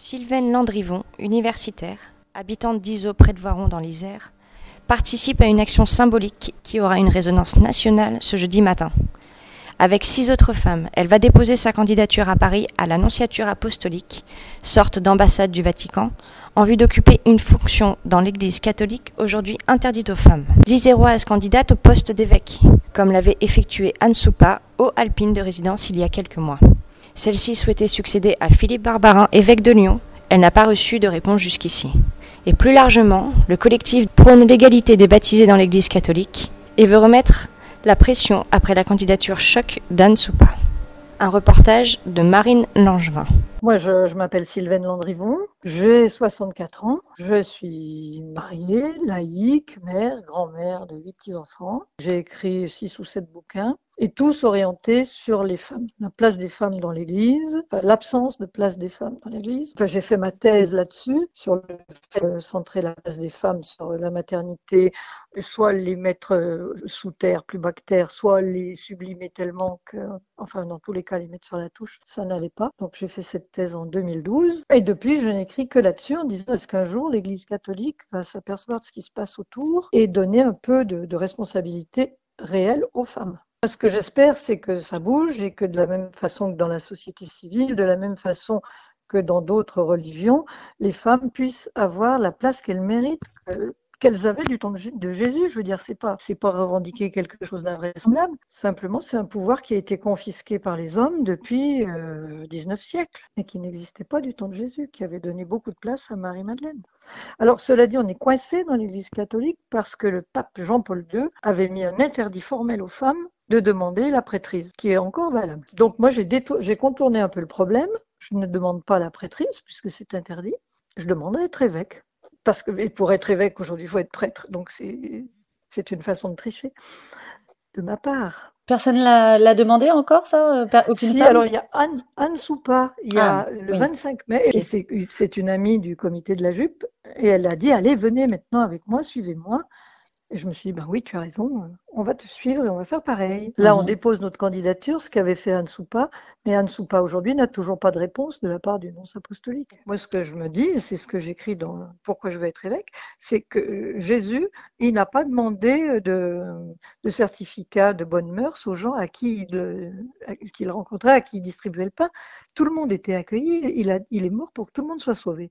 Sylvaine Landrivon, universitaire, habitante d'Iso près de Voiron dans l'Isère, participe à une action symbolique qui aura une résonance nationale ce jeudi matin. Avec six autres femmes, elle va déposer sa candidature à Paris à l'Annonciature apostolique, sorte d'ambassade du Vatican, en vue d'occuper une fonction dans l'Église catholique aujourd'hui interdite aux femmes. L'Iséroise candidate au poste d'évêque, comme l'avait effectué Anne Soupa, haut alpine de résidence il y a quelques mois. Celle-ci souhaitait succéder à Philippe Barbarin, évêque de Lyon. Elle n'a pas reçu de réponse jusqu'ici. Et plus largement, le collectif prône l'égalité des baptisés dans l'Église catholique et veut remettre la pression après la candidature choc d'Anne Soupa. Un reportage de Marine Langevin. Moi, je, m'appelle Sylvaine Landrivon, j'ai 64 ans, je suis mariée, laïque, mère, grand-mère de huit petits-enfants. J'ai écrit six ou sept bouquins et tous orientés sur les femmes, la place des femmes dans l'Église, l'absence de place des femmes dans l'Église. Enfin, j'ai fait ma thèse là-dessus, sur le fait de centrer la place des femmes sur la maternité, soit les mettre euh, sous terre, plus bas que terre, soit les sublimer tellement que, enfin, dans tous les cas, les mettre sur la touche, ça n'allait pas. Donc, j'ai fait cette thèse en 2012. Et depuis, je n'écris que là-dessus en disant est-ce qu'un jour l'Église catholique va s'apercevoir de ce qui se passe autour et donner un peu de, de responsabilité réelle aux femmes? Ce que j'espère, c'est que ça bouge et que de la même façon que dans la société civile, de la même façon que dans d'autres religions, les femmes puissent avoir la place qu'elles méritent, qu'elles avaient du temps de Jésus. Je veux dire, c'est pas, pas revendiquer quelque chose d'invraisemblable. Simplement, c'est un pouvoir qui a été confisqué par les hommes depuis euh, 19 siècles et qui n'existait pas du temps de Jésus, qui avait donné beaucoup de place à Marie-Madeleine. Alors, cela dit, on est coincé dans l'Église catholique parce que le pape Jean-Paul II avait mis un interdit formel aux femmes de demander la prêtrise, qui est encore valable. Donc moi, j'ai contourné un peu le problème. Je ne demande pas la prêtrise, puisque c'est interdit. Je demande à être évêque. Parce que et pour être évêque, aujourd'hui, il faut être prêtre. Donc c'est, une façon de tricher de ma part. Personne l'a, l'a demandé encore, ça Aucune Si, alors il y a Anne, Anne Soupa, il y a Ah, le oui. 25 mai, et c'est, c'est une amie du comité de la jupe, et elle a dit, allez, venez maintenant avec moi, suivez-moi. Et je me suis dit, ben oui, tu as raison, on va te suivre et on va faire pareil. Là, on Mhm. dépose notre candidature, ce qu'avait fait Anne Soupa, mais Anne Soupa aujourd'hui n'a toujours pas de réponse de la part du nonce apostolique. Moi, ce que je me dis, et c'est ce que j'écris dans Pourquoi je veux être évêque, c'est que Jésus, il n'a pas demandé de, de certificat de bonne mœurs aux gens à qui il, qu'il rencontrait, à qui il distribuait le pain. Tout le monde était accueilli, il, a, il est mort pour que tout le monde soit sauvé.